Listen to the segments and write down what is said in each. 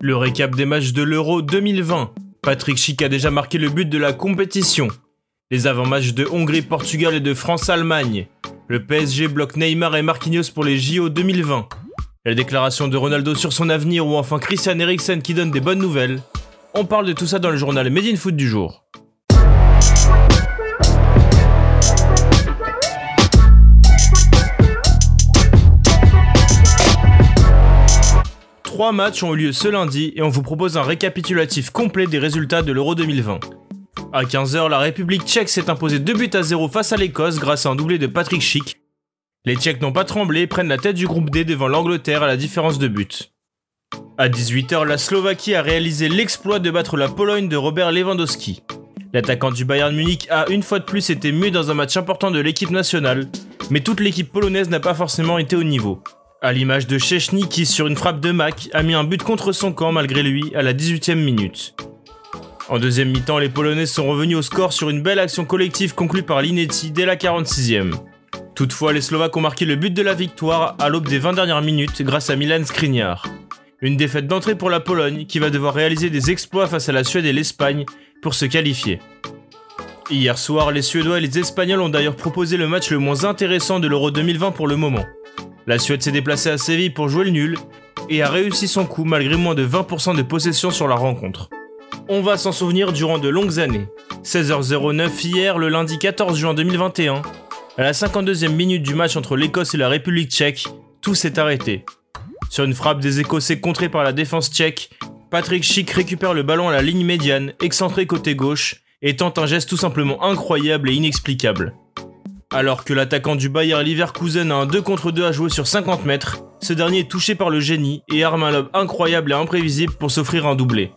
Le récap des matchs de l'Euro 2020. Patrick Schick a déjà marqué le but de la compétition. Les avant-matchs de Hongrie, Portugal et de France-Allemagne. Le PSG bloque Neymar et Marquinhos pour les JO 2020. La déclaration de Ronaldo sur son avenir ou enfin Christian Eriksen qui donne des bonnes nouvelles. On parle de tout ça dans le journal Made in Foot du jour. Trois matchs ont eu lieu ce lundi et on vous propose un récapitulatif complet des résultats de l'Euro 2020. À 15h, la République tchèque s'est imposée 2 buts à 0 face à l'Écosse grâce à un doublé de Patrick Schick. Les Tchèques n'ont pas tremblé et prennent la tête du groupe D devant l'Angleterre à la différence de but. À 18h, la Slovaquie a réalisé l'exploit de battre la Pologne de Robert Lewandowski. L'attaquant du Bayern Munich a une fois de plus été muet dans un match important de l'équipe nationale, mais toute l'équipe polonaise n'a pas forcément été au niveau. À l'image de Chechny qui, sur une frappe de Mac, a mis un but contre son camp malgré lui à la 18e minute. En deuxième mi-temps, les Polonais sont revenus au score sur une belle action collective conclue par Linetti dès la 46e. Toutefois, les Slovaques ont marqué le but de la victoire à l'aube des 20 dernières minutes grâce à Milan Skriniar. Une défaite d'entrée pour la Pologne qui va devoir réaliser des exploits face à la Suède et l'Espagne pour se qualifier. Hier soir, les Suédois et les Espagnols ont d'ailleurs proposé le match le moins intéressant de l'Euro 2020 pour le moment. La Suède s'est déplacée à Séville pour jouer le nul et a réussi son coup malgré moins de 20% de possession sur la rencontre. On va s'en souvenir durant de longues années. 16h09 hier, le lundi 14 juin 2021, à la 52e minute du match entre l'Écosse et la République tchèque, tout s'est arrêté. Sur une frappe des Écossais contrée par la défense tchèque, Patrick Schick récupère le ballon à la ligne médiane, excentré côté gauche, et tente un geste tout simplement incroyable et inexplicable. Alors que l'attaquant du Bayer Leverkusen a un 2 contre 2 à jouer sur 50 mètres, ce dernier est touché par le génie et arme un lob incroyable et imprévisible pour s'offrir un doublé.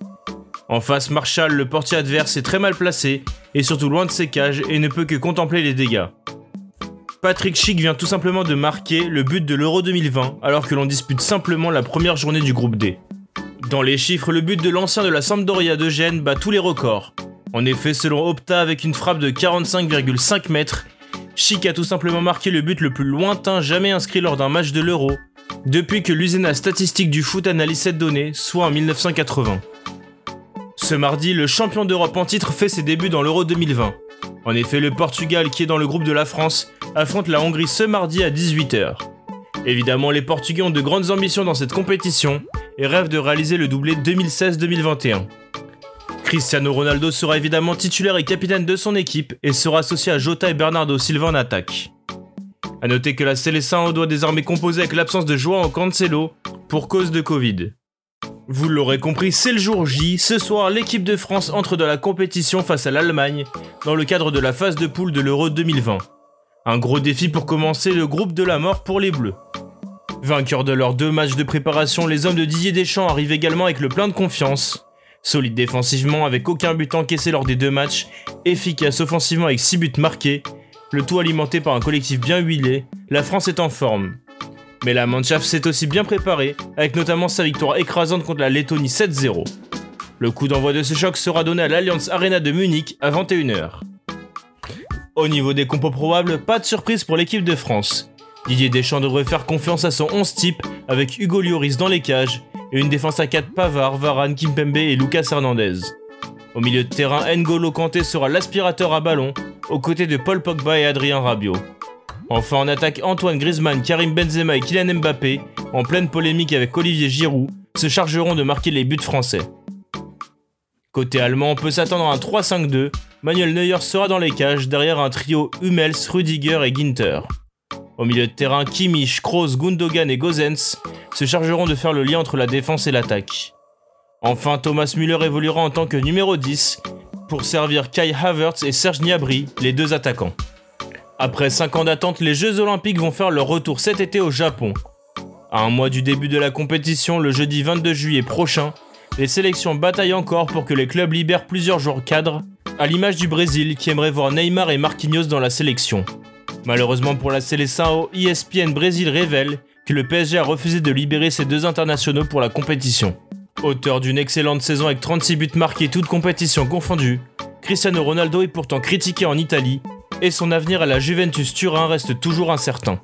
En face, Marshall, le portier adverse, est très mal placé et surtout loin de ses cages et ne peut que contempler les dégâts. Patrick Schick vient tout simplement de marquer le but de l'Euro 2020 alors que l'on dispute simplement la première journée du groupe D. Dans les chiffres, le but de l'ancien de la Sampdoria de Gênes bat tous les records. En effet, selon Opta, avec une frappe de 45,5 mètres, Chic a tout simplement marqué le but le plus lointain jamais inscrit lors d'un match de l'Euro, depuis que l'usina statistique du foot analyse cette donnée, soit en 1980. Ce mardi, le champion d'Europe en titre fait ses débuts dans l'Euro 2020. En effet, le Portugal, qui est dans le groupe de la France, affronte la Hongrie ce mardi à 18h. Évidemment, les Portugais ont de grandes ambitions dans cette compétition et rêvent de réaliser le doublé 2016-2021. Cristiano Ronaldo sera évidemment titulaire et capitaine de son équipe et sera associé à Jota et Bernardo Silva en attaque. A noter que la Seleção doit désormais composer avec l'absence de Joao Cancelo pour cause de Covid. Vous l'aurez compris, c'est le jour J. Ce soir, l'équipe de France entre dans la compétition face à l'Allemagne dans le cadre de la phase de poule de l'Euro 2020. Un gros défi pour commencer le groupe de la mort pour les Bleus. Vainqueurs de leurs deux matchs de préparation, les hommes de Didier Deschamps arrivent également avec le plein de confiance. Solide défensivement avec aucun but encaissé lors des deux matchs, efficace offensivement avec 6 buts marqués, le tout alimenté par un collectif bien huilé, la France est en forme. Mais la Mannschaft s'est aussi bien préparée, avec notamment sa victoire écrasante contre la Lettonie 7-0. Le coup d'envoi de ce choc sera donné à l'Alliance Arena de Munich à 21h. Au niveau des compos probables, pas de surprise pour l'équipe de France. Didier Deschamps devrait faire confiance à son 11 type avec Hugo Lloris dans les cages et une défense à 4 Pavard, Varane, Kimpembe et Lucas Hernandez. Au milieu de terrain, N'Golo Kanté sera l'aspirateur à ballon, aux côtés de Paul Pogba et Adrien Rabiot. Enfin en attaque, Antoine Griezmann, Karim Benzema et Kylian Mbappé, en pleine polémique avec Olivier Giroud, se chargeront de marquer les buts français. Côté allemand, on peut s'attendre à un 3-5-2. Manuel Neuer sera dans les cages derrière un trio Hummels, Rudiger et Ginter. Au milieu de terrain, Kimmich, Kroos, Gundogan et Gozens se chargeront de faire le lien entre la défense et l'attaque. Enfin, Thomas Müller évoluera en tant que numéro 10 pour servir Kai Havertz et Serge Gnabry, les deux attaquants. Après 5 ans d'attente, les Jeux Olympiques vont faire leur retour cet été au Japon. À un mois du début de la compétition, le jeudi 22 juillet prochain, les sélections bataillent encore pour que les clubs libèrent plusieurs joueurs cadres, à l'image du Brésil qui aimerait voir Neymar et Marquinhos dans la sélection. Malheureusement pour la Seleção, ESPN Brésil révèle que le PSG a refusé de libérer ses deux internationaux pour la compétition. Auteur d'une excellente saison avec 36 buts marqués toutes compétitions confondues, Cristiano Ronaldo est pourtant critiqué en Italie et son avenir à la Juventus Turin reste toujours incertain.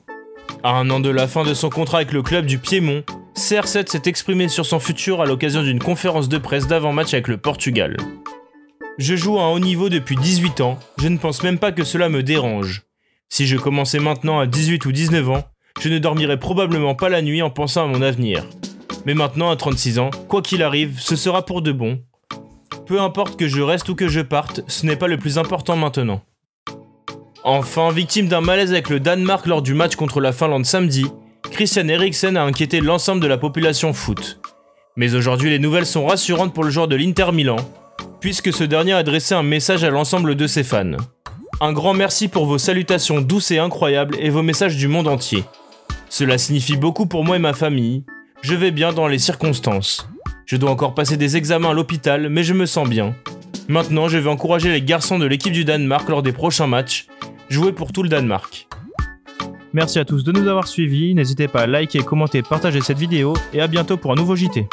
À un an de la fin de son contrat avec le club du Piémont, CR7 s'est exprimé sur son futur à l'occasion d'une conférence de presse d'avant-match avec le Portugal. Je joue à un haut niveau depuis 18 ans, je ne pense même pas que cela me dérange. Si je commençais maintenant à 18 ou 19 ans, je ne dormirais probablement pas la nuit en pensant à mon avenir. Mais maintenant, à 36 ans, quoi qu'il arrive, ce sera pour de bon. Peu importe que je reste ou que je parte, ce n'est pas le plus important maintenant. Enfin, victime d'un malaise avec le Danemark lors du match contre la Finlande samedi, Christian Eriksen a inquiété l'ensemble de la population foot. Mais aujourd'hui, les nouvelles sont rassurantes pour le joueur de l'Inter Milan, puisque ce dernier a adressé un message à l'ensemble de ses fans. Un grand merci pour vos salutations douces et incroyables et vos messages du monde entier. Cela signifie beaucoup pour moi et ma famille. Je vais bien dans les circonstances. Je dois encore passer des examens à l'hôpital, mais je me sens bien. Maintenant, je vais encourager les garçons de l'équipe du Danemark lors des prochains matchs. Jouer pour tout le Danemark. Merci à tous de nous avoir suivis, n'hésitez pas à liker, commenter, partager cette vidéo et à bientôt pour un nouveau JT.